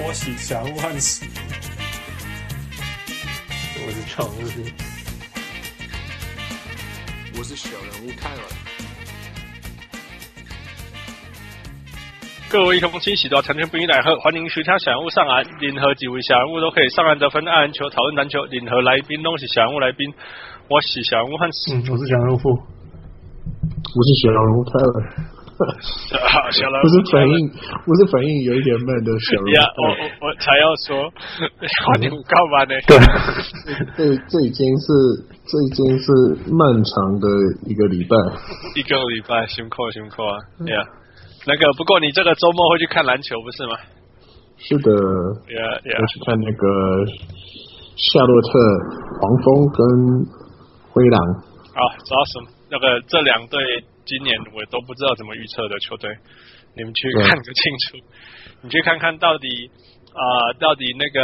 我是小人物汉斯，我是常务，我是小人物泰尔。各位空气喜多成天不应来喝，欢迎徐家小人物上岸，任何几位小人物都可以上岸得分，爱篮球讨论篮球，任何来宾都是小人物来宾。我是小人物汉斯，嗯，我是小人物富，我是小人物泰尔。不是反应，不是反应有一点慢的小人物。呀，我我我才要说，你干嘛呢？对，这这已经是这已经是漫长的一个礼拜，一个礼拜辛苦辛苦啊！呀，那个不过你这个周末会去看篮球不是吗？是的，呀呀，我去看那个夏洛特黄蜂跟灰狼。啊，主要是那个这两队。今年我都不知道怎么预测的球队，你们去看个清楚。你去看看到底啊、呃，到底那个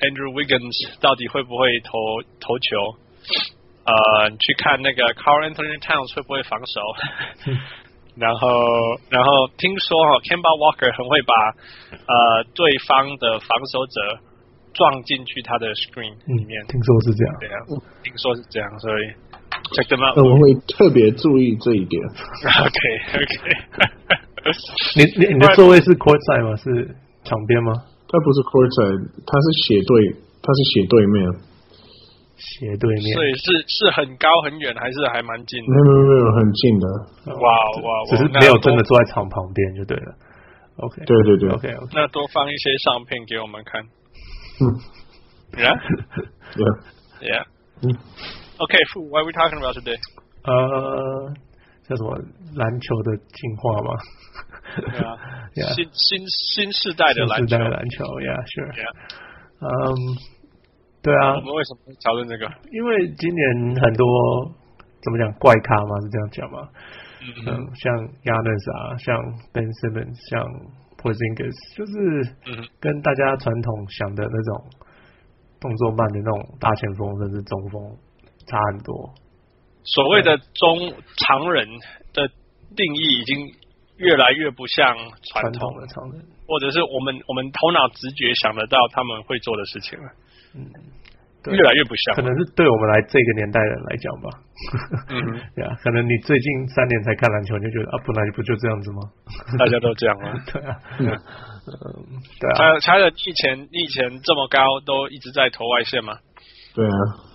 Andrew Wiggins 到底会不会投投球？呃，你去看那个 Carl Anthony Towns 会不会防守？然后，然后听说哈，Camby Walker 很会把呃对方的防守者撞进去他的 screen 里面。嗯、听说是这样，对啊，听说是这样，所以。Check them out。我会特别注意这一点。OK OK 你你你的座位是 side 吗？是场边吗？他不是 side，他是斜对，他是斜对面。斜对面。所以是是很高很远，还是还蛮近的？没有没有没有，很近的。哇哇，只是没有真的坐在场旁边就对了。OK。对对对。OK OK。那多放一些相片给我们看。嗯。Yeah。Yeah。Yeah。嗯。Okay, what are we talking about today? 呃，叫什么篮球的进化吗？对啊，新新新世代的篮球，新世代的篮球，Yeah，Sure。嗯，对啊。我们为什么会讨论这个？因为今年很多怎么讲怪咖嘛，是这样讲嘛。嗯，嗯像 Giannis 啊，像 Ben Simmons，像 Porzingis，就是跟大家传统想的那种动作慢的那种大前锋，甚至中锋。差很多，所谓的中常人的定义已经越来越不像传统的常人，或者是我们我们头脑直觉想得到他们会做的事情了。嗯，越来越不像，可能是对我们来这个年代人来讲吧。嗯，对啊，可能你最近三年才看篮球，你就觉得啊，本来不就这样子吗？大家都这样吗？对啊，嗯，对啊。才才的以前你以前这么高，都一直在投外线吗？对啊。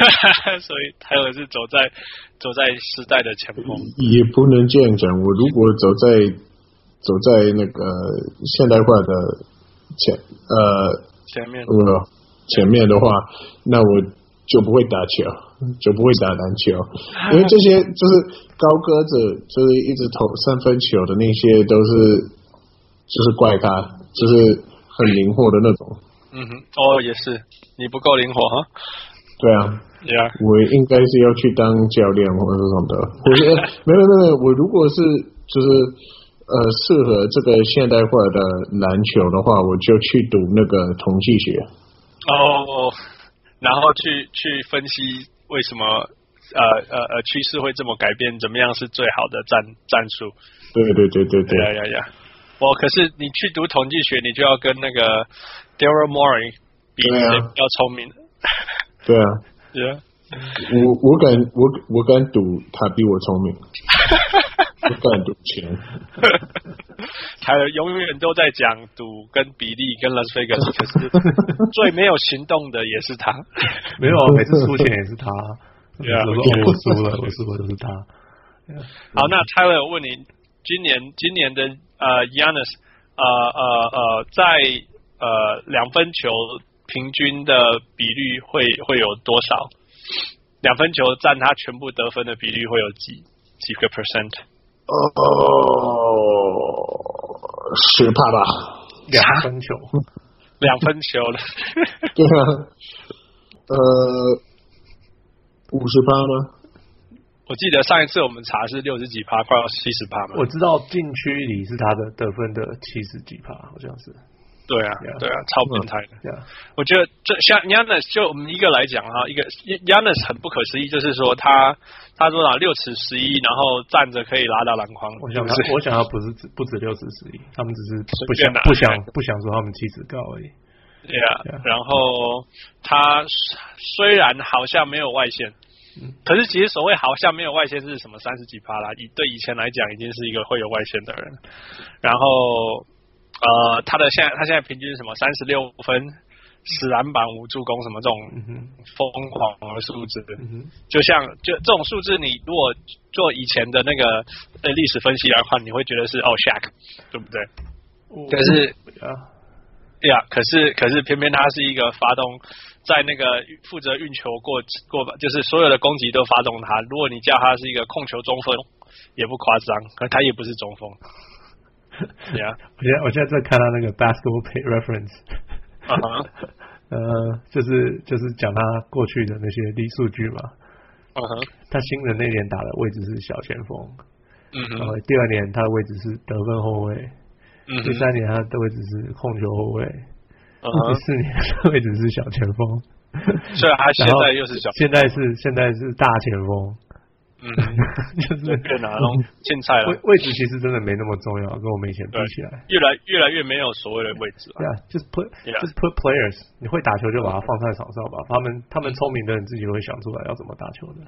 所以泰尔是走在走在时代的前锋，也不能这样讲。我如果走在走在那个现代化的前呃前面，呃前面的话，那我就不会打球，就不会打篮球，因为这些就是高个子，就是一直投三分球的那些，都是就是怪咖，就是很灵活的那种。嗯哼，哦，也是，你不够灵活哈。对啊，Yeah. 我应该是要去当教练或者什么的。我觉得 没有没有，我如果是就是呃适合这个现代化的篮球的话，我就去读那个统计学。哦，然后去去分析为什么呃呃呃趋势会这么改变，怎么样是最好的战战术？对对对对对。呀呀呀！我可是你去读统计学，你就要跟那个 Daryl Morey 比谁比较聪明。对啊，Yeah. 我我敢我我敢赌他比我聪明，我敢赌钱。他永远都在讲赌跟比例跟 Las Vegas，可是最没有行动的也是他。没有啊，每次输钱也是他。对啊，我输了，我输了都是他。好，那 Tyler 我问你，今年今年的呃 Giannis 呃呃呃在呃两分球。平均的比率会会有多少？两分球占他全部得分的比率会有几几个 percent？哦，十帕吧。两分球，两分球了。对啊，呃，五十八吗？我记得上一次我们查是六十几趴，快要七十趴嘛。我知道禁区里是他的得分的七十几趴，好像是。对啊，yeah. 对啊，超变态的。Yeah. 我觉得这像 Giannis 就我们一个来讲哈，一个 Giannis 很不可思议，就是说他他说啊，六尺十一，然后站着可以拉到篮筐。我想他，我想他不是只不止六尺十一，他们只是不想不想不想说他们气质高而已。对啊，然后他虽然好像没有外线，嗯，可是其实所谓好像没有外线是什么三十几趴啦，以对以前来讲已经是一个会有外线的人，然后。呃，他的现在他现在平均是什么？三十六分，十篮板，五助攻，什么这种疯狂的数字？嗯、就像就这种数字，你如果做以前的那个呃历史分析的话，你会觉得是哦，Shaq，对不对？哦、可是啊，对啊，可是可是偏偏他是一个发动在那个负责运球过过，就是所有的攻击都发动他。如果你叫他是一个控球中锋，也不夸张，可他也不是中锋。Yeah，我现在我现在在看他那个 basketball pay reference，啊、uh-huh. 呃，就是就是讲他过去的那些历数据嘛，嗯哼，他新人那年打的位置是小前锋，嗯哼，然后第二年他的位置是得分后卫，嗯哼，第三年他的位置是控球后卫，第四年他的位置是小前锋，所以他现在又是小现在是现在是大前锋。嗯，就是变哪种青菜了。位位置其实真的没那么重要，跟我们以前比起来，越来越来越没有所谓的位置了。对啊，就是 put，就是 put players，你会打球就把它放在场上吧。他们他们聪明的人自己会想出来要怎么打球的。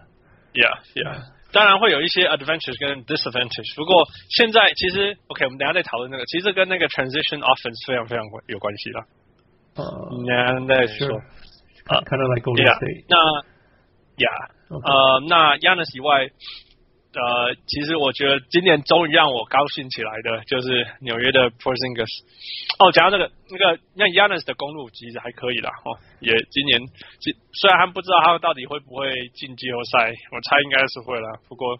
Yeah, yeah，当然会有一些 advantage 跟 disadvantage。不过现在其实 OK，我们等下再讨论那个，其实跟那个 transition offense 非常非常有关系了。呃，那再说，啊，kind of like Golden State。那，Yeah。呃，那 Giannis 以外，呃，其实我觉得今年终于让我高兴起来的，就是纽约的 Porzingis。哦，讲到这个，那个那 Giannis 的公路其实还可以啦，哦，也今年，虽然他们不知道他们到底会不会进季后赛，我猜应该是会啦。不过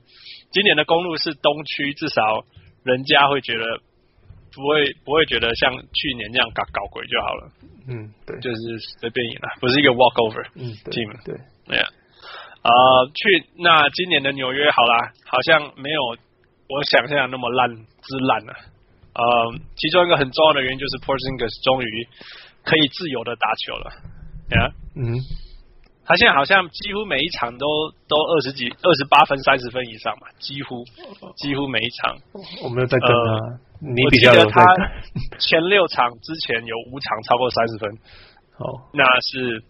今年的公路是东区，至少人家会觉得不会不会觉得像去年那样搞搞鬼就好了。嗯，对，就是随便赢了，不是一个 walkover。嗯对，对呀。啊、呃，去那今年的纽约好啦，好像没有我想象那么烂之烂了。呃，其中一个很重要的原因就是 Porzingis 终于可以自由的打球了。呀，嗯，他现在好像几乎每一场都都二十几、二十八分、三十分以上嘛，几乎几乎每一场。我没有在跟他，呃、你比较他 前六场之前有五场超过三十分。哦，那是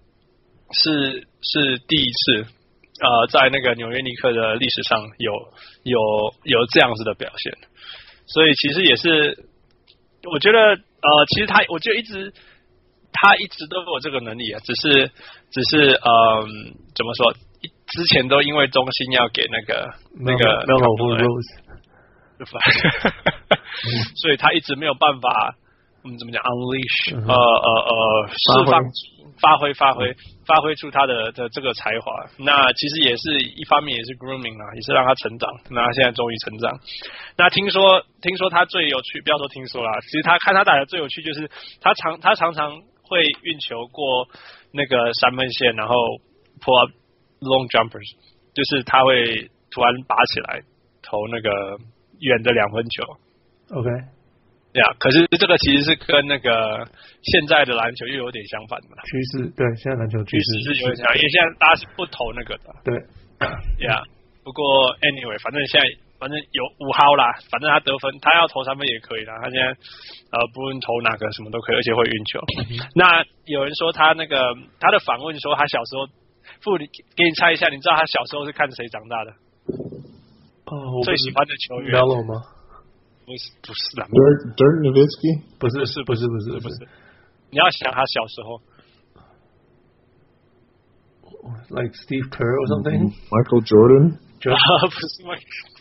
是是第一次。呃，在那个纽约尼克的历史上有有有这样子的表现，所以其实也是，我觉得呃，其实他，我觉得一直他一直都有这个能力啊，只是只是呃，怎么说？之前都因为中心要给那个那个 Melo Rose，所以他一直没有办法，我们怎么讲？Unleash，呃呃呃，释放。发挥发挥发挥出他的的这个才华，那其实也是一方面也是 grooming 啊，也是让他成长。那他现在终于成长。那听说听说他最有趣，不要说听说啦，其实他看他打的最有趣就是他常他常常会运球过那个三分线，然后 pull up long jumpers，就是他会突然拔起来投那个远的两分球。OK。呀、可是这个其实是跟那个现在的篮球又有点相反的趋势。对，现在篮球趋势是有点像，因为现在大家是不投那个的。对，呀、yeah，不过 anyway，反正现在反正有五号啦，反正他得分，他要投三分也可以啦。他现在呃，不论投哪个什么都可以，而且会运球。嗯、那有人说他那个他的访问说他小时候，父，你给你猜一下，你知道他小时候是看谁长大的？哦，最喜欢的球员。Melo 吗？不是不是的，Dirk Dirk Nowitzki 不是是不是不是不是，你要想他小时候，like Steve Kerr or something，Michael Jordan，不是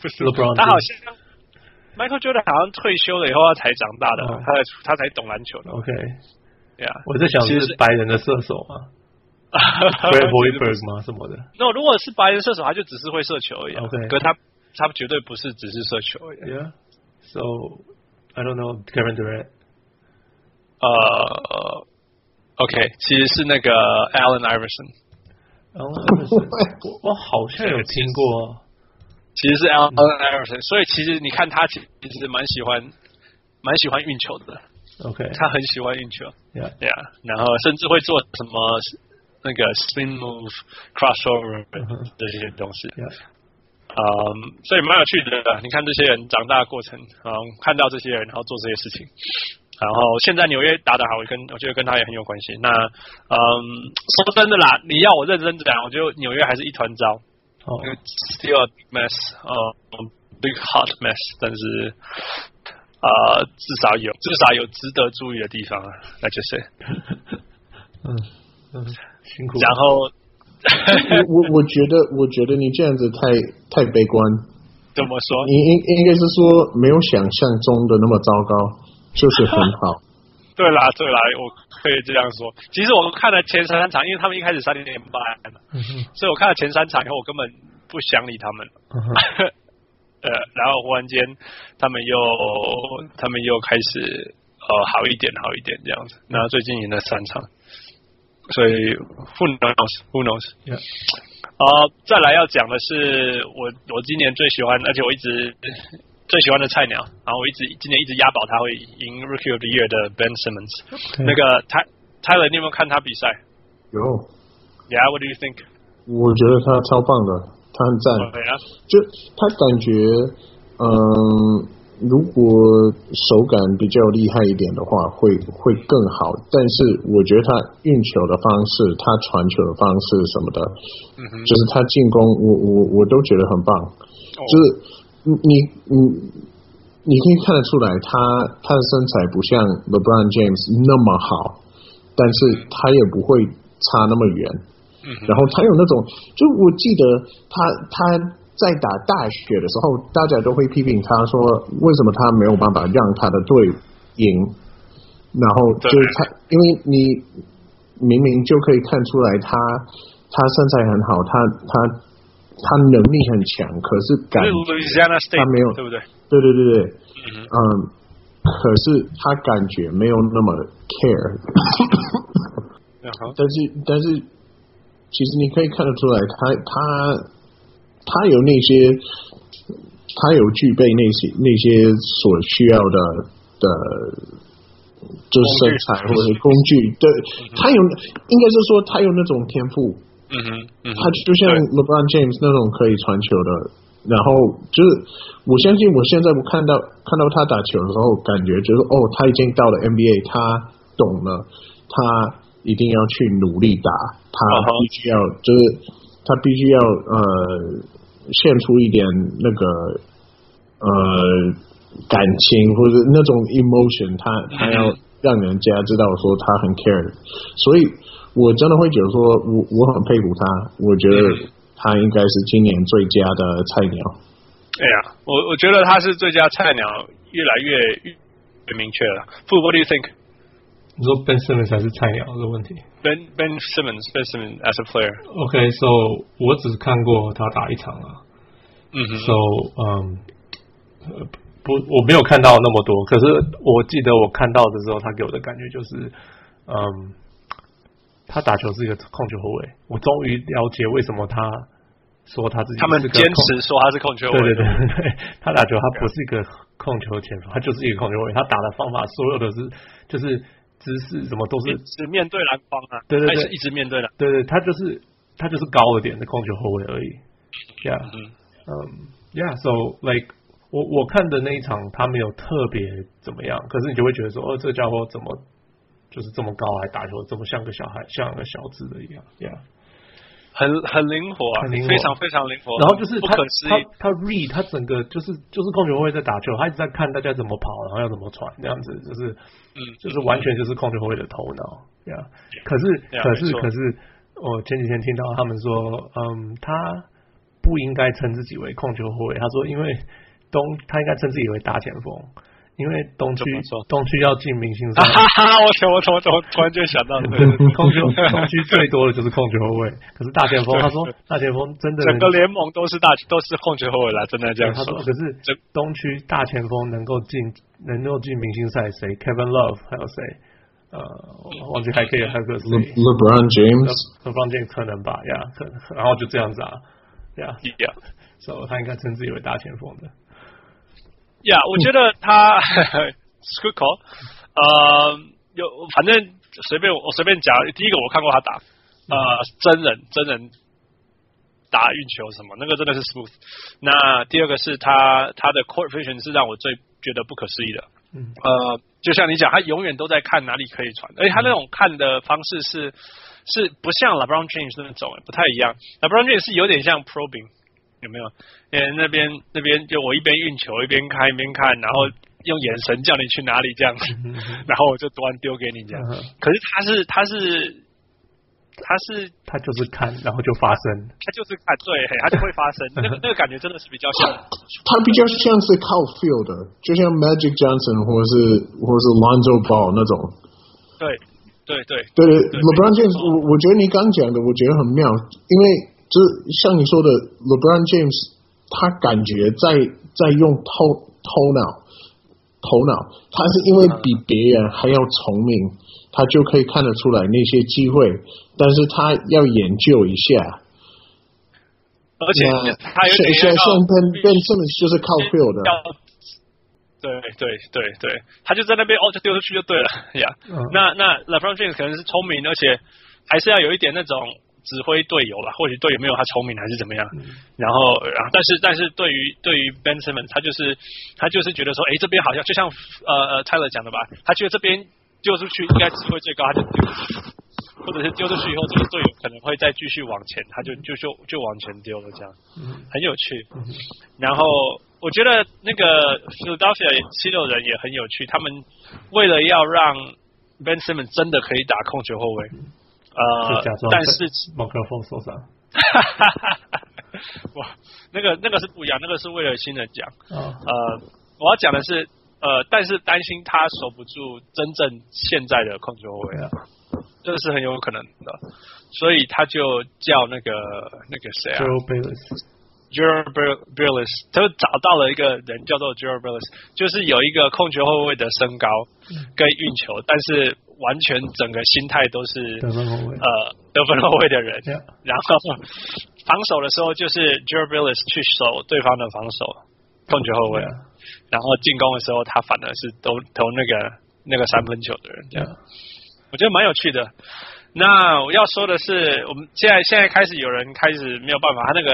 不是 LeBron，他好像 Michael Jordan 好像退休了以后他才长大的，他才他才懂篮球的。OK，对啊，我在想是白人的射手吗？Fred Hoiberg 吗？什么的？那如果是白人射手，他就只是会射球而已。OK，可他他绝对不是只是射球而已。Yeah。So I don't know Kevin Durant。呃，OK，其实是那个 Allen Iverson。Allen Iverson，我我好像有听过。其实是 Allen Iverson，所以其实你看他其实蛮喜欢蛮喜欢运球的。 OK，他很喜欢运球，Yeah Yeah，然后甚至会做什么那个 spin move、crossover 这些东西。 嗯，所以蛮有趣的。你看这些人长大的过程，嗯，看到这些人，然后做这些事情，然后现在纽约打得好，我跟我觉得跟他也很有关系。那嗯，说真的啦，你要我认真讲，我觉得纽约还是一团糟，哦，still a big mess，呃，big hot mess，但是呃，至少有至少有值得注意的地方啊，那就是，嗯嗯，辛苦。然后。我我觉得，我觉得你这样子太太悲观。怎么说？你应应该是说没有想象中的那么糟糕，就是很好。对啦，对啦，我可以这样说。其实我看了前三场，因为他们一开始三点半，嗯、所以我看了前三场以后，我根本不想理他们。嗯、呃，然后忽然间他们又他们又开始呃好一点，好一点这样子。然后最近赢了三场。所以，who knows？Who knows？啊，再来要讲的是我我今年最喜欢，而且我一直最喜欢的菜鸟，然后我一直今年一直押宝他会赢 Rookie of the Year 的 Ben Simmons。那个 Tyler，你有没有看他比赛？有。Yeah，What do you think？我觉得他超棒的，他很赞。就他感觉，嗯。如果手感比较厉害一点的话，会会更好。但是我觉得他运球的方式，他传球的方式什么的，嗯、就是他进攻，我我我都觉得很棒。哦、就是你你你可以看得出来他，他他的身材不像 LeBron James 那么好，但是他也不会差那么远。嗯、然后他有那种，就我记得他他。在打大雪的时候，大家都会批评他说，为什么他没有办法让他的队赢？然后就是他，因为你明明就可以看出来他，他他身材很好，他他他能力很强，可是感觉他没有，对不对？对对对对，嗯，可是他感觉没有那么 care。但是但是，其实你可以看得出来，他他。他有那些，他有具备那些那些所需要的的，就是身材或者工具。对，他有，应该是说他有那种天赋。嗯哼，他就像 LeBron James 那种可以传球的。然后就是，我相信我现在我看到看到他打球的时候，感觉就是哦，他已经到了 NBA，他懂了，他一定要去努力打，他必须要就是。他必须要呃献出一点那个呃感情或者那种 emotion，他他要让人家知道说他很 care，所以我真的会觉得说我我很佩服他，我觉得他应该是今年最佳的菜鸟。哎呀，我我觉得他是最佳菜鸟，越来越越明确了。Fu, what do you think? 你说 Ben Simmons 还是菜鸟这个问题？Ben Ben Simmons Ben Simmons as a player。OK，so、我只看过他打一场啊。嗯哼。So 嗯、um,，不，我没有看到那么多。可是我记得我看到的时候，他给我的感觉就是，嗯，他打球是一个控球后卫。我终于了解为什么他说他自己。他们坚持说他是控球后卫。对对对对，他打球他不是一个控球前锋，他就是一个控球后卫。他打的方法所有的是就是。姿势什么都是只面对篮筐啊，对对对，一直面对的，对对，他就是他就是高了点的控球后卫而已，Yeah，嗯嗯，Yeah，so like 我我看的那一场他没有特别怎么样，可是你就会觉得说，哦，这家伙怎么就是这么高还打球这么像个小孩，像个小子的一样，Yeah。很很灵活啊，很灵活，非常非常灵活。然后就是他他他 read 他整个就是就是控球后卫在打球，他一直在看大家怎么跑，然后要怎么传，这样子就是嗯，就是完全就是控球后卫的头脑呀。可是可是可是，我前几天听到他们说，嗯，他不应该称自己为控球后卫，他说因为东他应该称自己为大前锋。因为东区东区要进明星赛，哈哈！我我怎么突然就想到，对，控球 东区最多的就是控球后卫，可是大前锋，他说大前锋真的整个联盟都是大都是控球后卫了，真的这样说。他说，可是东区大前锋能够进能够进明星赛，谁？Kevin Love 还有谁？呃，忘记还可以还有个谁？LeBron James，LeBron James 可能吧，呀，可能，然后就这样子啊，呀呀，所以他应该称自己为大前锋的。呀，yeah, 我觉得他 good call，呃，有反正随便我随便讲，第一个我看过他打，呃，真人真人打运球什么，那个真的是 smooth。那第二个是他他的 court vision 是让我最觉得不可思议的。嗯，呃，就像你讲，他永远都在看哪里可以传，而且他那种看的方式是是不像 LeBron James 那种，不太一样。LeBron James 是有点像 probing，有没有？因为那边那边就我一边运球一边看一边看，然后用眼神叫你去哪里这样子，然后我就突然丢给你这样。可是他是他是。他是他就是看，然后就发生。他就是看，对，他就会发生。那个那个感觉真的是比较像，他比较像是靠 feel 的，就像 Magic Johnson 或是或是 Lonzo Ball 那种。对对对对对，LeBron James，我我觉得你刚讲的，我觉得很妙，因为就是像你说的，LeBron James，他感觉在在用头头脑头脑，他是因为比别人还要聪明。他就可以看得出来那些机会，但是他要研究一下。而且他有点像像 Ben Ben Simmons 就是靠 feel 的。对对对对，他就在那边哦，就丢出去就对了 呀。Yeah. 嗯、那那 LeBron James 可能是聪明，而且还是要有一点那种指挥队友了，或许队友没有他聪明还是怎么样。嗯、然后，然后但是但是对于对于 Ben Simmons，他就是他就是觉得说，哎，这边好像就像呃呃 Tyler 讲的吧，他觉得这边。丢出去应该机会最高，他就丢出去，或者是丢出去以后，这个队友可能会再继续往前，他就就就就往前丢了，这样，很有趣。然后我觉得那个 Philadelphia 七六人也很有趣，他们为了要让 Ben Simmons 真的可以打控球后卫，呃，但是麦克风受伤，哇，那个那个是不一样，那个是为了新人讲，呃，我要讲的是。呃，但是担心他守不住真正现在的控球后卫啊，这是很有可能的，所以他就叫那个那个谁啊，Joe Bayless，Joe Bayless，他就找到了一个人叫做 Joe Bayless，就是有一个控球后卫的身高跟运球，嗯、但是完全整个心态都是得分后卫，呃，得分后卫的人，Yeah. 然后防守的时候就是 Joe Bayless 去守对方的防守控球后卫。Yeah. 然后进攻的时候，他反而是投投那个那个三分球的人，这样，我觉得蛮有趣的。那我要说的是，我们现在现在开始有人开始没有办法，他那个，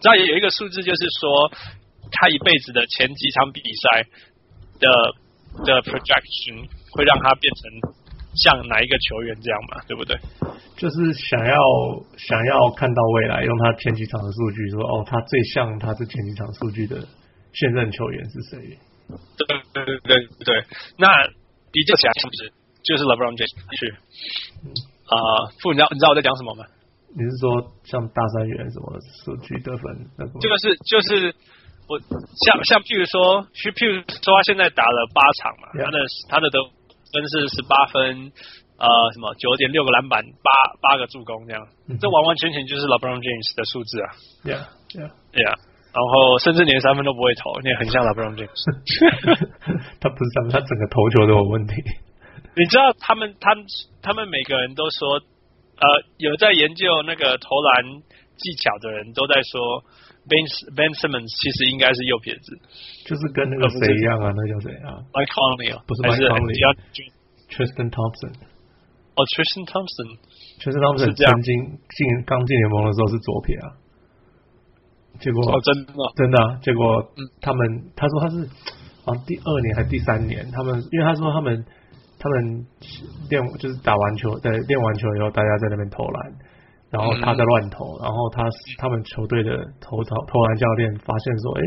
知道也有一个数字，就是说他一辈子的前几场比赛的的 projection 会让他变成像哪一个球员这样嘛，对不对？就是想要想要看到未来，用他前几场的数据说，哦，他最像他是前几场数据的。现任球员是谁？对对对对对，那比较起来是不是就是 LeBron James 去？啊，傅，你知道你知道我在讲什么吗？你是说像大三元什么数据得分？这个是就是我像像譬如说，譬如说他现在打了八场嘛，Yeah. 他的他的得分是十八分，呃，什么九点六个篮板，八八个助攻这样，这完完全全就是 LeBron James 的数字啊。Yeah, yeah, yeah. 然后甚至连三分都不会投，那很像 LeBron James。他不是三分，他整个投球都有问题。你知道他们，他们，他们每个人都说，呃，有在研究那个投篮技巧的人都在说，Ben Ben Simmons 其实应该是右撇子，就是跟那个谁一样啊，那个叫谁啊？Mike Conley 不是 Mike Conley，Tristan Thompson。哦，Tristan Thompson，Tristan Thompson 曾经进刚进联盟的时候是左撇啊。结果哦，真的。真的，结果他们他说他是啊第二年还是第三年，他们因为他说他们他们练就是打完球，对，练完球以后大家在那边投篮，然后他在乱投，然后他他们球队的投投投篮教练发现说，哎，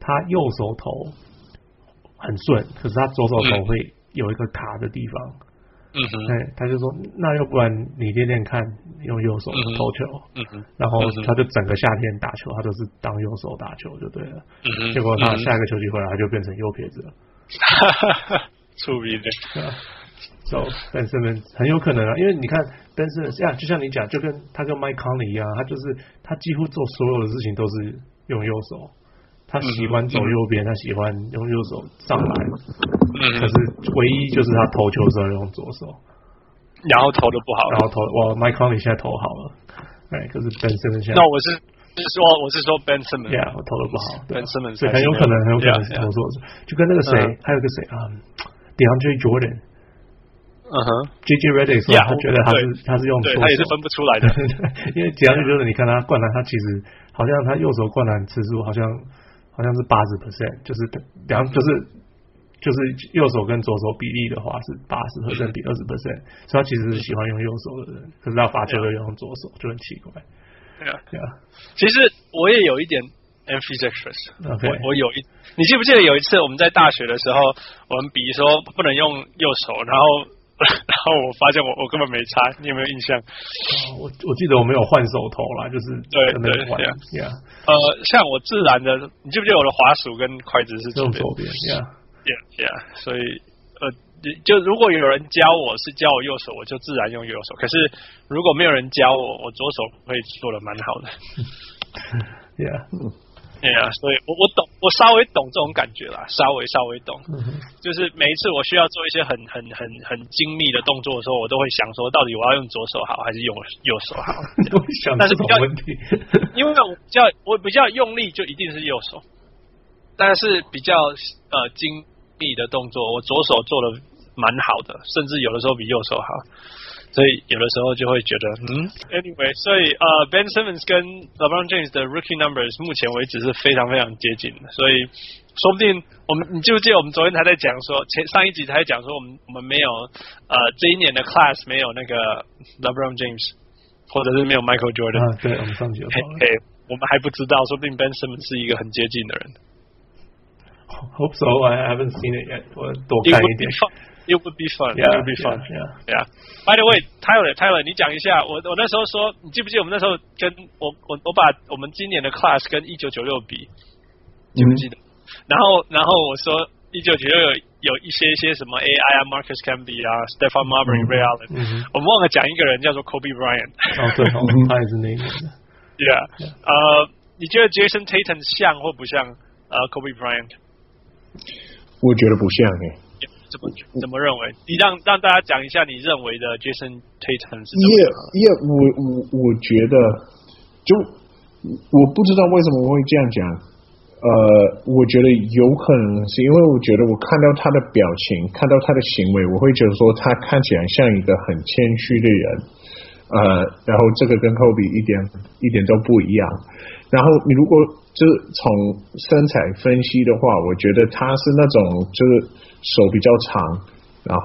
他右手投很顺，可是他左手投会有一个卡的地方。嗯哼，哎，他就说，那要不然你练练看，用右手投球。嗯哼，然后他就整个夏天打球，他都是当右手打球就对了。嗯哼，结果他下一个球季回来，他就变成右撇子了。哈哈哈，出名的。So Ben Simmons 很有可能啊，因为你看 Ben Simmons 像就像你讲，就跟他跟 Mike Conley 一样，他就是他几乎做所有的事情都是用右手。他喜欢走右边，他喜欢用右手上来，可是唯一就是他投球的时候用左手，然后投的不好，然后投哇，Mike Conley 现在投好了，哎，可是 Ben Simmons 现在，那我是是说我是说 Ben Simmons，yeah, 我投的不好，Ben Simmons，所以很有可能很有可能是投错，就跟那个谁，还有个谁啊，DeAndre Jordan，嗯哼，JJ Redick 说他觉得他是他是用左手，他也是分不出来的，因为 DeAndre Jordan 你看他灌篮，他其实好像他右手灌篮次数好像好像是八十 percent，就是两就是就是右手跟左手比例的话是八十 percent 比二十 percent，所以他其实是喜欢用右手的人，可是他罚球又用左手，就很奇怪。对啊，对啊，其实我也有一点。ambidextrous，我我有一，你记不记得有一次我们在大学的时候，我们比说不能用右手，然后然后我发现我我根本没差，你有没有印象？哦、我我记得我没有换手头啦，就是对对对呀，呃，像我自然的，你记不记得我的滑鼠跟筷子是左边呀呀呀，所以呃，就如果有人教我是教我右手，我就自然用右手。可是如果没有人教我，我左手会做的蛮好的。Yeah. 对啊，所以我我懂，我稍微懂这种感觉啦，稍微稍微懂，就是每一次我需要做一些很很很很精密的动作的时候，我都会想说，到底我要用左手好还是用右手好？都会想这种问题，因为我比较我比较用力，就一定是右手，但是比较呃精密的动作，我左手做的蛮好的，甚至有的时候比右手好。所以有的时候就会觉得，嗯，Anyway，所以呃，Ben Simmons 跟 LeBron James 的 Rookie Numbers 目前为止是非常非常接近的，所以说不定我们，你记不记得我们昨天还在讲说，前上一集还在讲说，我们我们没有呃这一年的 Class 没有那个 LeBron James，或者是没有 Michael Jordan，啊，对，我们上集有说了，嘿，我们还不知道，说不定 Ben Simmons 是一个很接近的人。Hope so, I haven't seen it yet，我多看一点。It would be fun. Yeah, it would be fun. Yeah, yeah. By the way, Tyler, Tyler，你讲一下，我我那时候说，你记不记得我们那时候跟我我我把我们今年的 class 跟一九九六比，记不记得？嗯、然后然后我说一九九六有有一些一些什么 AI 啊，Marcus Camby 啊，Stephon Marbury、Ray Allen，我们忘了讲一个人叫做 Kobe Bryant。哦，对，他也是那个。Yeah，呃，你觉得 Jason Tatum 像或不像呃 Kobe Bryant？我觉得不像诶、欸。怎么怎么认为？你让让大家讲一下你认为的 Jason Tatum 是？耶耶，我我我觉得，就我不知道为什么我会这样讲。呃，我觉得有可能是因为我觉得我看到他的表情，看到他的行为，我会觉得说他看起来像一个很谦虚的人。呃，然后这个跟 Kobe 一点一点都不一样。然后你如果就是从身材分析的话，我觉得他是那种就是。手比较长，然后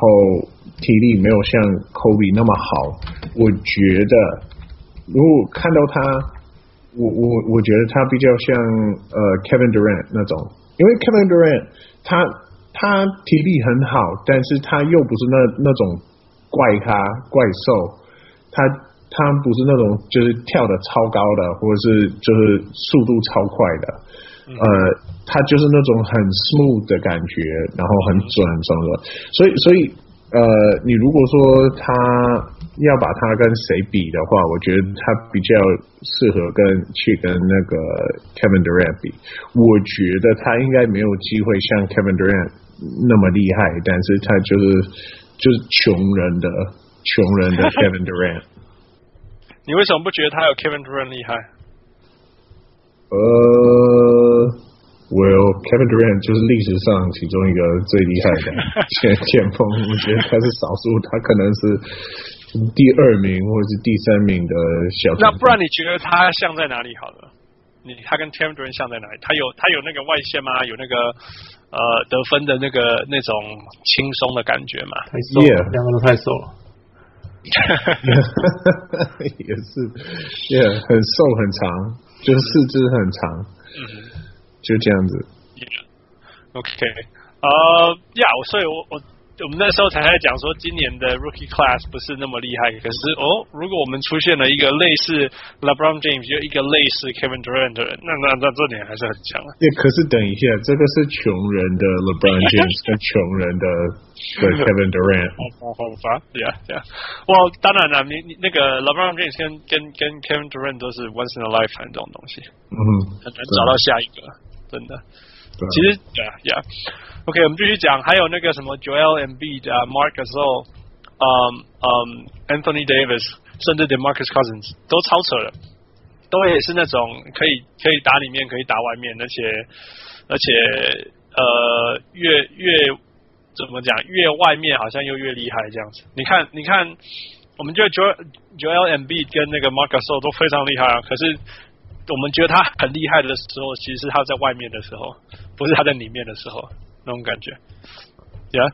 体力没有像 Kobe 那么好。我觉得，如果看到他，我我我觉得他比较像呃 Kevin Durant 那种，因为 Kevin Durant 他他体力很好，但是他又不是那那种怪咖怪兽，他他不是那种就是跳的超高的，或者是就是速度超快的。呃，他就是那种很 smooth 的感觉，然后很准，什么的。所以，所以，呃，你如果说他要把他跟谁比的话，我觉得他比较适合跟去跟那个 Kevin Durant 比。我觉得他应该没有机会像 Kevin Durant 那么厉害，但是他就是就是穷人的穷人的 Kevin Durant。你为什么不觉得他有 Kevin Durant 厉害？呃，Well Kevin Durant 就是历史上其中一个最厉害的 前前锋，我觉得他是少数，他可能是第二名或者是第三名的小。那不然你觉得他像在哪里？好了，你他跟 Kevin Durant 像在哪里？他有他有那个外线吗？有那个呃得分的那个那种轻松的感觉吗？太瘦了，两个都太瘦了。也是，Yeah，很瘦很长。就是四肢很长，嗯，就这样子。OK，呃，呀，所以我我我们那时候才在讲说今年的 rookie class 不是那么厉害可是哦如果我们出现了一个类似 lebron james 就一个类似 kevin durant 的人那那那这点还是很强啊。对可是等一下这个是穷人的 lebron james 跟穷人的对 kevin durant 好好好发对啊对啊哇当然了你你那个 lebron james 跟跟跟 kevin durant 都是 once in a life 这种东西。嗯很难找到下一个真的。其实，Yeah Yeah，OK，我们继续讲，还有那个什么 Joel Embiid 啊，Marc Gasol，嗯嗯，Anthony Davis，甚至 DeMarcus Cousins 都超扯了，都也是那种可以可以打里面，可以打外面，而且而且呃，越越。怎么讲，越外面好像又越厉害这样子。你看，你看，我们觉得 Joel Joel Embiid 跟那个 Marcus O 都非常厉害啊，可是我们觉得他很厉害的时候，其实是他在外面的时候，不是他在里面的时候那种感觉。Yeah。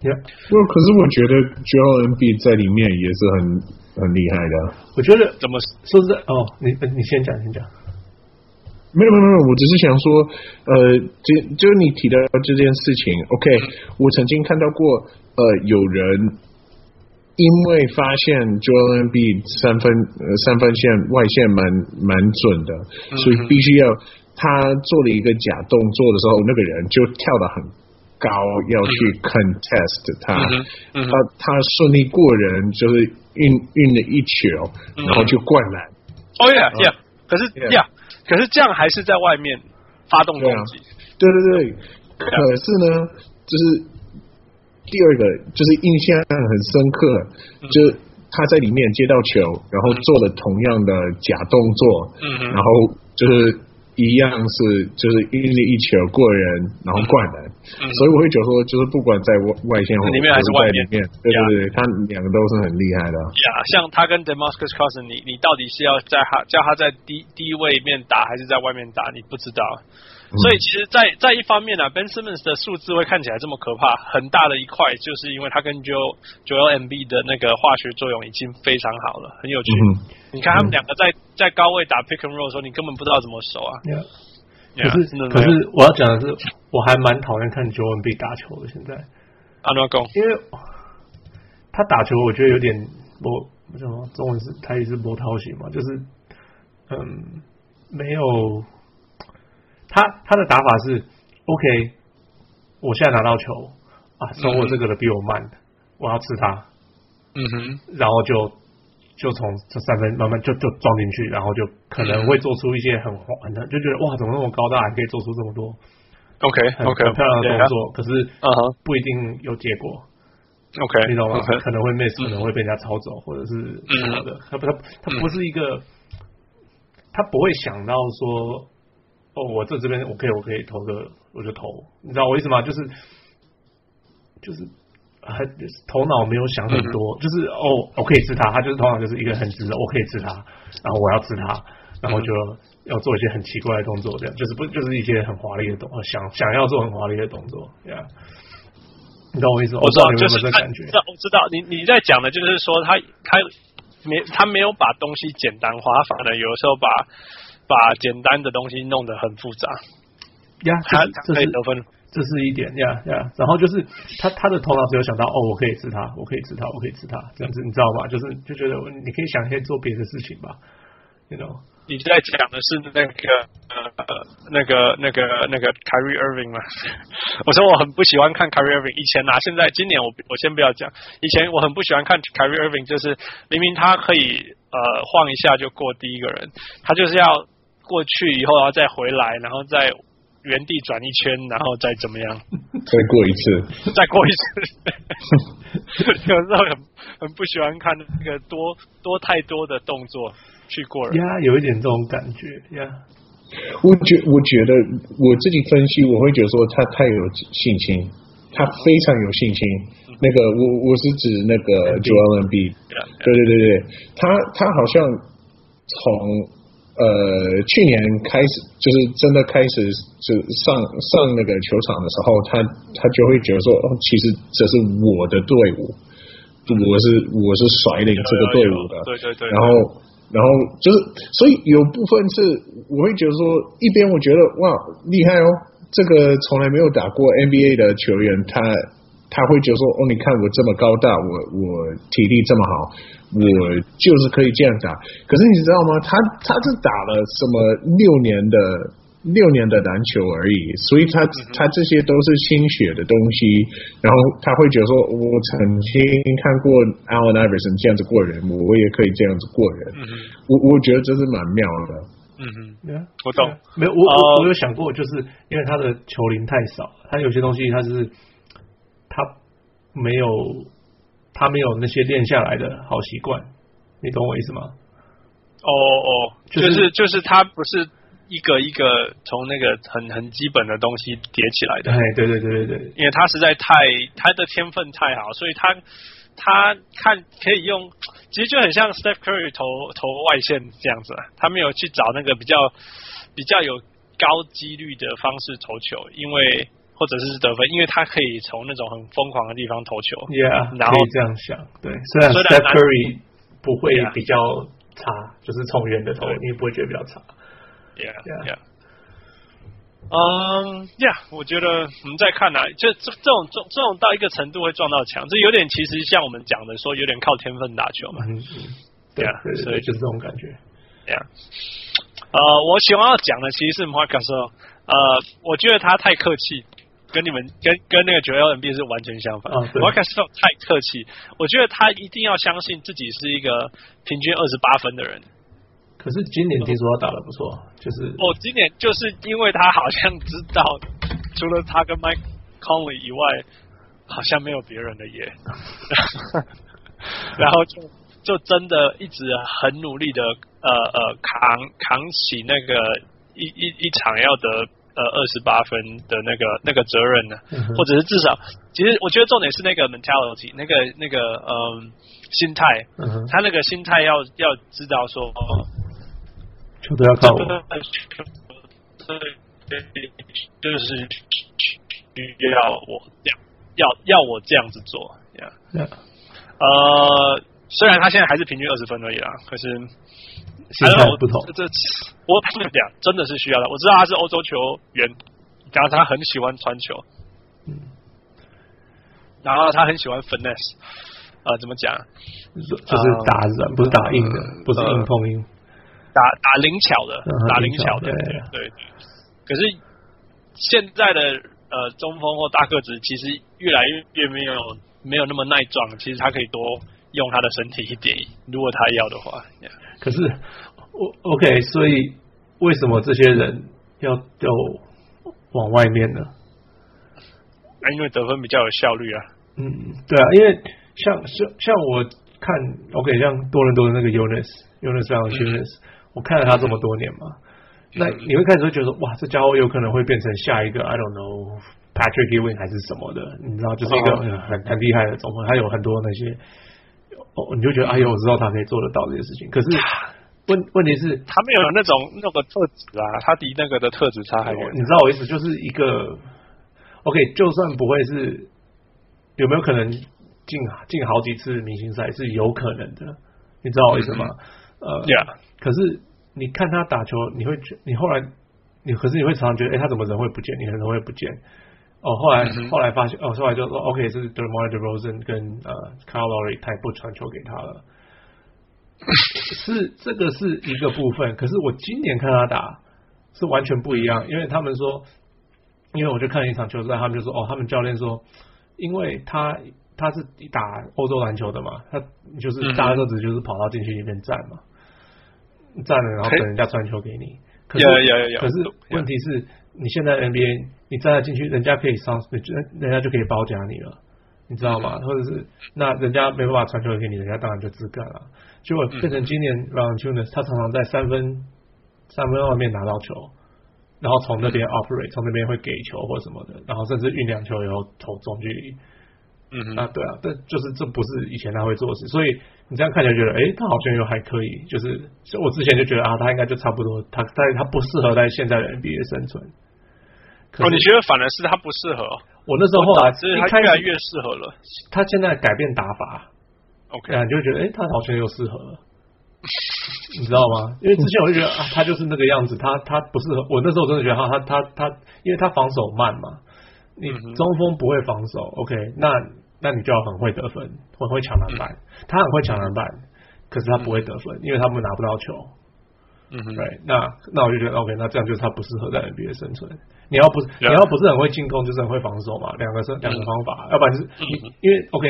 Yeah，不，可是我觉得 Joel Embiid 在里面也是很很厉害的。我觉得怎么说实在哦，你你先讲先讲。没有没有没有，我只是想说，呃，就就是你提到这件事情，OK，我曾经看到过，呃，有人因为发现 Joel Embiid 三分呃三分线外线蛮蛮准的，所以必须要他做了一个假动作的时候，那个人就跳得很。高要去 contest 他，他他顺利过人，就是运运了一球，然后就灌篮。哦呀呀，可是呀，可是这样还是在外面发动攻击。对对对，可是呢，就是第二个，就是印象很深刻，就是他在里面接到球，然后做了同样的假动作，然后就是。一样是就是运力一球过人，然后灌篮，嗯、所以我会觉得说，就是不管在外外线还是外面，对对对，他两个都是很厉害的。呀，像他跟 Demarcus Cousins，你你到底是要在他叫他在低低位面打，还是在外面打？你不知道。所以其实在，在在一方面呢、啊、Ben Simmons 的数字会看起来这么可怕，很大的一块就是因为他跟 Joel Joel Embiid 的那个化学作用已经非常好了，很有趣。嗯、你看他们两个在在高位打 Pick and Roll 的时候，你根本不知道怎么守啊。Yeah. Yeah, 可是可是我要讲的是，我还蛮讨厌看 Joel Embiid 打球的。现在阿诺贡，因为他打球我觉得有点波，什么中文是他也是波涛型嘛，就是嗯没有。他他的打法是 OK，我现在拿到球啊，守我这个的比我慢，我要吃他，嗯哼，然后就就从这三分慢慢就就撞进去，然后就可能会做出一些很很就觉得哇，怎么那么高大，还可以做出这么多 OK 很 OK 很漂亮的动作，可是啊不一定有结果 OK 你懂吗？可能会 miss，可能会被人家抄走，或者是什么的，他不他他不是一个，他不会想到说。哦，我这这边我可以，我可以投个，我就投，你知道我意思吗？就是就是还头脑没有想很多，嗯、就是哦，我可以吃它，它就是头脑就是一个很直的，我可以吃它，然后我要吃它，然后就要做一些很奇怪的动作，这样就是不就是一些很华丽的动作，想想要做很华丽的动作，这样，你懂我意思吗？我知道，有有这感觉，我知道你你在讲的就是说他他没他没有把东西简单化，反而有时候把。把简单的东西弄得很复杂，呀，他可以得分，这是一点呀呀。然后就是他他的头脑只有想到哦，我可以吃他，我可以吃他，我可以吃他，这样子你知道吗？就是就觉得你可以想一些做别的事情吧，you know。你在讲的是那个呃那个那个那个 Kyrie Irving 吗？我说我很不喜欢看 Kyrie Irving，以前啊，现在今年我我先不要讲，以前我很不喜欢看 Kyrie Irving，就是明明他可以呃晃一下就过第一个人，他就是要。过去以后，然后再回来，然后再原地转一圈，然后再怎么样？再过一次，再过一次。有时候很很不喜欢看那个多多太多的动作去过人。呀，有一点这种感觉呀。我觉我觉得我自己分析，我会觉得说他太有信心，他非常有信心。嗯、那个我我是指那个 Joel Embiid，对对对对，他他好像从。呃，去年开始就是真的开始就上上那个球场的时候，他他就会觉得说，哦，其实这是我的队伍，我是我是率领这个队伍的，对对对。然后然后就是，所以有部分是我会觉得说，一边我觉得哇厉害哦，这个从来没有打过 NBA 的球员，他他会觉得说，哦，你看我这么高大，我我体力这么好。我就是可以这样打，可是你知道吗？他他是打了什么六年的六年的篮球而已，所以他他这些都是心血的东西。然后他会觉得说，我曾经看过 Allen Iverson 这样子过人，我也可以这样子过人。我我觉得这是蛮妙的。嗯哼，我懂。没有，我我我有想过，就是因为他的球龄太少，他有些东西他是他没有。他没有那些练下来的好习惯，你懂我意思吗？哦哦，就是就是他不是一个一个从那个很很基本的东西叠起来的。对对对对对，因为他实在太他的天分太好，所以他他看可以用，其实就很像 Steph Curry 投投外线这样子，他没有去找那个比较比较有高几率的方式投球，因为或者是得分，因为他可以从那种很疯狂的地方投球。Yeah，然后这样想，对，虽然 Steph Curry 不会比较差，yeah. 就是从远的投，你也不会觉得比较差。Yeah, yeah. 嗯，Yeah，，我觉得我们再看啊，就这这种这这种到一个程度会撞到墙，这有点其实像我们讲的说有点靠天分打球嘛。对啊，所以就是这种感觉。对啊，呃，我喜欢要讲的其实是 Marcus，呃，我觉得他太客气，跟你们跟跟那个九幺 N B 是完全相反。Marcus 太客气，我觉得他一定要相信自己是一个平均二十八分的人。可是今年听说他打得不错，就是哦，今年就是因为他好像知道，除了他跟 Mike Conley 以外，好像没有别人的耶，然后就就真的一直很努力的呃呃扛扛起那个一一一场要得呃二十八分的那个那个责任呢，嗯，或者是至少，其实我觉得重点是那个 mentality，那个那个嗯心态，嗯，他那个心态要要知道说。球都要靠我，就是需要我这样，要要我这样子做呀。Yeah. 呃，虽然他现在还是平均二十分而已啦，可是心态不同。这我这么讲，真的是需要的。我知道他是欧洲球员，然后他很喜欢传球，嗯，然后他很喜欢 finesse，呃，怎么讲？就是打软，不是打硬的，呃、不是硬碰硬。打打灵巧的，打灵巧的，对对对。可是现在的呃中锋或大个子，其实越来越越没有没有那么耐撞。其实他可以多用他的身体一点，如果他要的话。Yeah. 可是我 OK，所以为什么这些人要都往外面呢？那因为得分比较有效率啊。嗯，对啊，因为像像像我看 OK，像多伦多的那个 Jonas，Jonas 非常 Jonas。我看了他这么多年嘛，那你会开始会觉得说，哇，这家伙有可能会变成下一个 I don't know Patrick Ewing 还是什么的，你知道，就是一个很很厉害的中锋，他有很多那些，哦，你就觉得哎呦，我知道他可以做得到这些事情。可是问问题是，他没有那种那个特质啊，他离那个的特质差很远。你知道我意思，就是一个 OK，就算不会是有没有可能进进好几次明星赛是有可能的，你知道我意思吗？呃，Yeah。可是你看他打球，你会觉你后来你可是你会常常觉得，哎，他怎么人会不见？你人会不见？哦，后来、嗯、后来发现，哦，后来就说，OK，是 DeMar DeRozan 跟呃 Kyle Lowry 他也不传球给他了。是这个是一个部分，可是我今年看他打是完全不一样，因为他们说，因为我就看了一场球赛，他们就说，哦，他们教练说，因为他他是打欧洲篮球的嘛，他就是大个子，就是跑到禁区里面站嘛。站了，然后等人家传球给你。可是，可是问题是，你现在 NBA，你站在进去，人家可以上，人人家就可以包夹你了，你知道吗？或者是那人家没办法传球给你，人家当然就自干了。结果变成今年 Valanciunas 他常常在三分三分外面拿到球，然后从那边 operate，从那边会给球或什么的，然后甚至运两球以后投中距离。嗯，啊，对啊，但就是这不是以前他会做的事，所以你这样看起来觉得，哎，他好像又还可以，就是我之前就觉得啊，他应该就差不多，他在他不适合在现在的 NBA 生存。哦，你觉得反而是他不适合？我那时候后来是他越来越适合了，他现在改变打法，OK，啊，你就会觉得，哎，他好像又适合了，你知道吗？因为之前我就觉得啊，他就是那个样子，他他不适合。我那时候真的觉得，他，他他他，因为他防守慢嘛。你中锋不会防守，OK？那那你就要很会得分，很会抢篮板。他很会抢篮板，可是他不会得分，因为他们拿不到球。嗯哼，对。那那我就觉得 OK，那这样就是他不适合在 NBA 生存。你要不是你要不是很会进攻，就是很会防守嘛。两个是两个方法，要不然就是你因为 OK，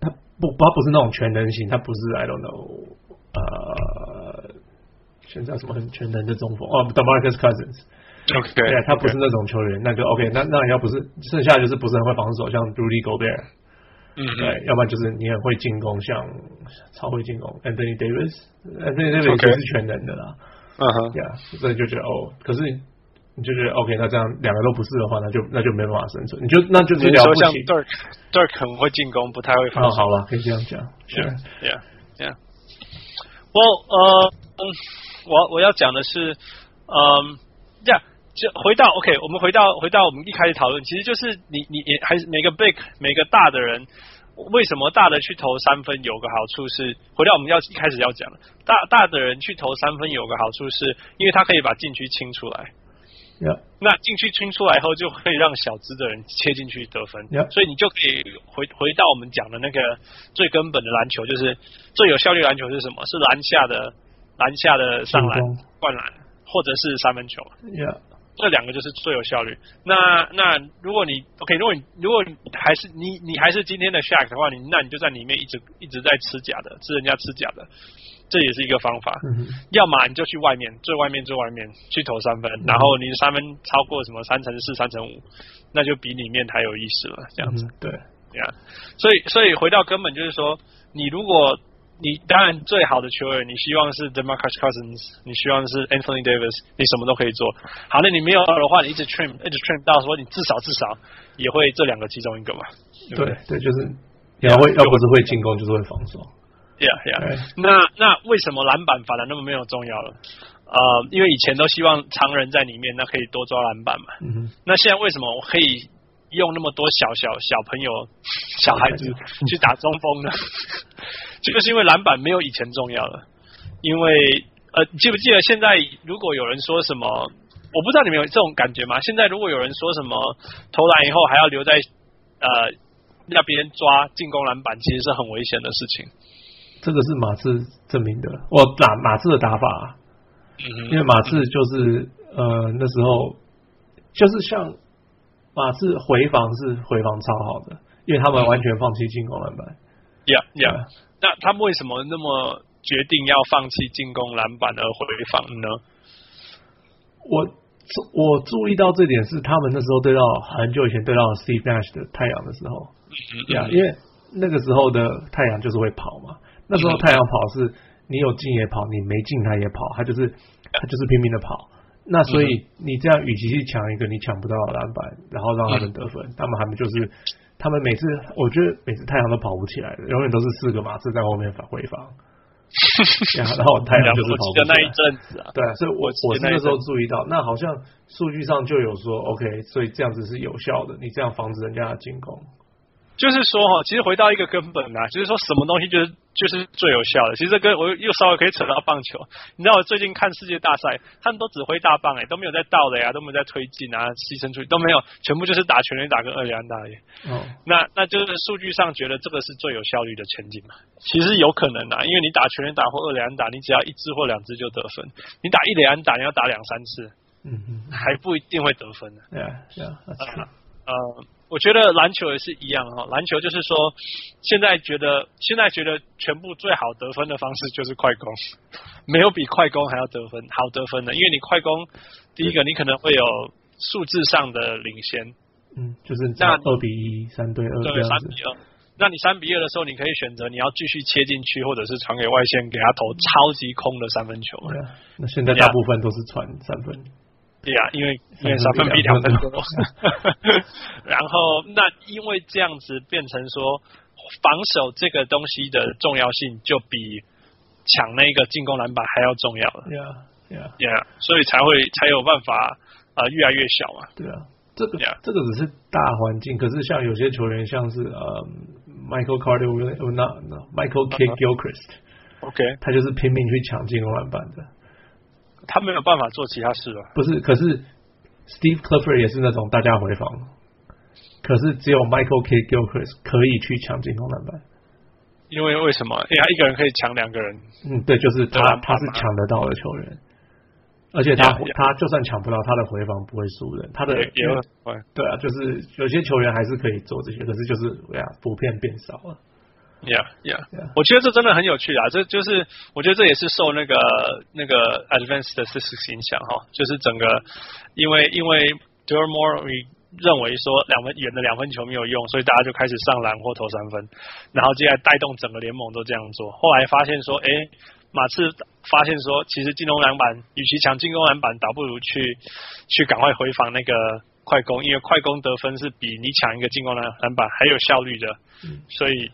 他不他不是那种全能型，他不是 I don't know，呃，现在什么很全能的中锋哦，DeMarcus Cousins。OK，对啊，他不是那种球员，那就 OK，那那你要不是剩下就是不是很会防守，像 Rudy Gobert，嗯，对，要不然就是你很会进攻，像超会进攻，Anthony Davis，Anthony Davis 就是全能的啦嗯哼，呀，所以就觉得哦，可是你就觉得 OK，那这样两个都不是的话，那就那就没办法生存。你就那就是了不起。像 Dirk，Dirk 很会进攻，不太会防守。哦，好吧，可以这样讲。是，Yeah，Yeah。我呃，我我要讲的是，嗯，这样就回到 OK，我们回到回到我们一开始讨论，其实就是你你你还是每个 big 每个大的人。为什么大的去投三分有个好处是，回到我们要一开始要讲的，大大的人去投三分有个好处是，因为他可以把禁区清出来。Yeah. 那禁区清出来后，就可以让小资的人切进去得分。Yeah. 所以你就可以回回到我们讲的那个最根本的篮球，就是最有效率篮球是什么？是篮下的篮下的上篮、灌篮，或者是三分球。Yeah. 这两个就是最有效率。那那如果你 OK，如果你如果你还是你你还是今天的 Shaq 的话，你那你就在里面一直一直在吃假的，吃人家吃假的，这也是一个方法。嗯、要么你就去外面最外面最外面去投三分，嗯、然后你三分超过什么三乘四、三乘五，那就比里面还有意思了。这样子，嗯、对呀。所以所以回到根本就是说，你如果你当然最好的球员，你希望是 DeMarcus Cousins，你希望是 Anthony Davis，你什么都可以做。好，那你没有的话，你一直 trim，一直 trim 到说你至少至少也会这两个其中一个嘛？对对，对，就是要会要不是会进攻，就是会防守。Yeah yeah。那那为什么篮板反而那么没有重要了？呃，因为以前都希望常人在里面，那可以多抓篮板嘛。嗯哼。那现在为什么我可以用那么多小小小朋友、小孩子去打中锋呢？就是因为篮板没有以前重要了，因为呃，记不记得现在如果有人说什么，我不知道你们有这种感觉吗？现在如果有人说什么投篮以后还要留在呃那边抓进攻篮板，其实是很危险的事情。这个是马刺证明的，我打马刺的打法，因为马刺就是呃那时候就是像马刺回防是回防超好的，因为他们完全放弃进攻篮板。Yeah, yeah. 那他们为什么那么决定要放弃进攻篮板而回防呢？我我注意到这点是他们那时候对到很久以前对到 Steve Nash 的太阳的时候，呀、嗯，因为那个时候的太阳就是会跑嘛。那时候太阳跑是你有进也跑，你没进他也跑，他就是他就是拼命的跑。那所以你这样与其去抢一个你抢不到的篮板，然后让他们得分，他们他们就是。他们每次，我觉得每次太阳都跑不起来的，永远都是四个马刺在后面反回防，然后太阳就是跑不起来。那一阵子啊，对啊，所以我我是那时候注意到，那好像数据上就有说，OK，所以这样子是有效的，你这样防止人家的进攻。就是说哈，其实回到一个根本啊，就是说什么东西就是就是最有效的。其实这跟我又稍微可以扯到棒球。你知道我最近看世界大赛，他们都指挥大棒哎，都没有在盗垒啊，都没有在推进啊，牺牲出去都没有，全部就是打全垒打跟二垒安打而已。哦，那那就是数据上觉得这个是最有效率的前景嘛？其实有可能啊，因为你打全垒打或二垒安打，你只要一支或两支就得分。你打一垒安打，你要打两三次，嗯嗯，还不一定会得分呢。对啊，对啊，呃。我觉得篮球也是一样哈，篮球就是说，现在觉得现在觉得全部最好得分的方式就是快攻，没有比快攻还要得分好得分的，因为你快攻，第一个你可能会有数字上的领先，嗯，就是那二比一三对二对三比二，那你三比二的时候，你可以选择你要继续切进去，或者是传给外线给他投超级空的三分球。对啊，那现在大部分都是传三分。对呀、啊，因为因为三分比两分多，然后那因为这样子变成说防守这个东西的重要性就比抢那个进攻篮板还要重要了。对啊，对啊，对啊，所以才会才有办法啊、呃、越来越小嘛。对啊，这个、yeah. 这个只是大环境，可是像有些球员像是呃 Michael Carter not no Michael Kidd Gilchrist，OK，、uh -huh. 他就是拼命去抢进攻篮板的。他没有办法做其他事了。不是，可是 Steve Clifford 也是那种大家回防，可是只有 Michael Kidd Gilchrist 可以去抢进攻篮板。因为为什么？因为他，一个人可以抢两个人。嗯，对，就是他，他是抢得到的球员，而且他他就算抢不到，他的回防不会输人。他的也会对啊，就是有些球员还是可以做这些，可是就是呀，普遍变少了。Yeah, yeah, yeah. 我觉得这真的很有趣啊！这就是我觉得这也是受那个那个 advanced statistics 影响哈，就是整个因为因为 Daryl Morey 认为说两分远的两分球没有用，所以大家就开始上篮或投三分，然后接下来带动整个联盟都这样做。后来发现说，哎，马刺发现说，其实进攻篮板与其抢进攻篮板，倒不如去去赶快回防那个快攻，因为快攻得分是比你抢一个进攻篮篮板还有效率的，所以。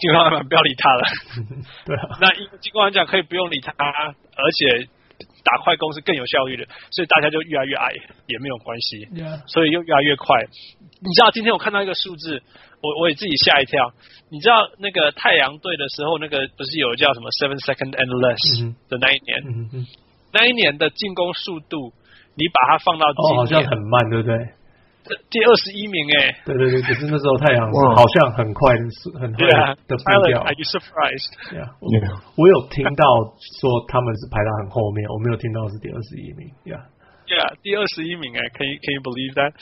进攻篮板不要理他了，对啊，那进攻篮板可以不用理他，而且打快攻是更有效率的，所以大家就越来越矮也没有关系.所以又越来越快。你知道今天我看到一个数字，我我也自己吓一跳。你知道那个太阳队的时候，那个不是有叫什么 seven second and less 的那一年，嗯嗯，那一年的进攻速度，你把它放到哦，好像很慢，对不对？第二十一名哎，对对对，可是那时候太阳好像很快是，很快的步调。Are you surprised? Yeah，我我有听到说他们是排到很后面，我没有听到是第二十一名。Yeah，Yeah，第二十一名哎，Can you Can you believe that？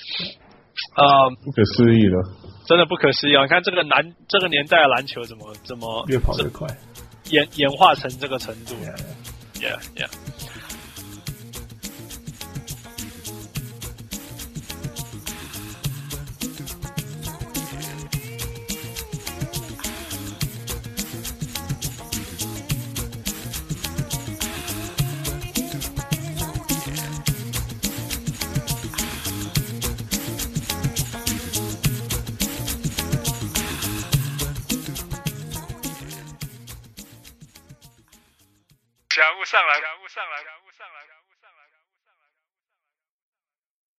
啊，不可思议了，真的不可思议啊！你看这个篮这个年代的篮球怎么怎么越跑越快，演演化成这个程度。Yeah，Yeah。上来，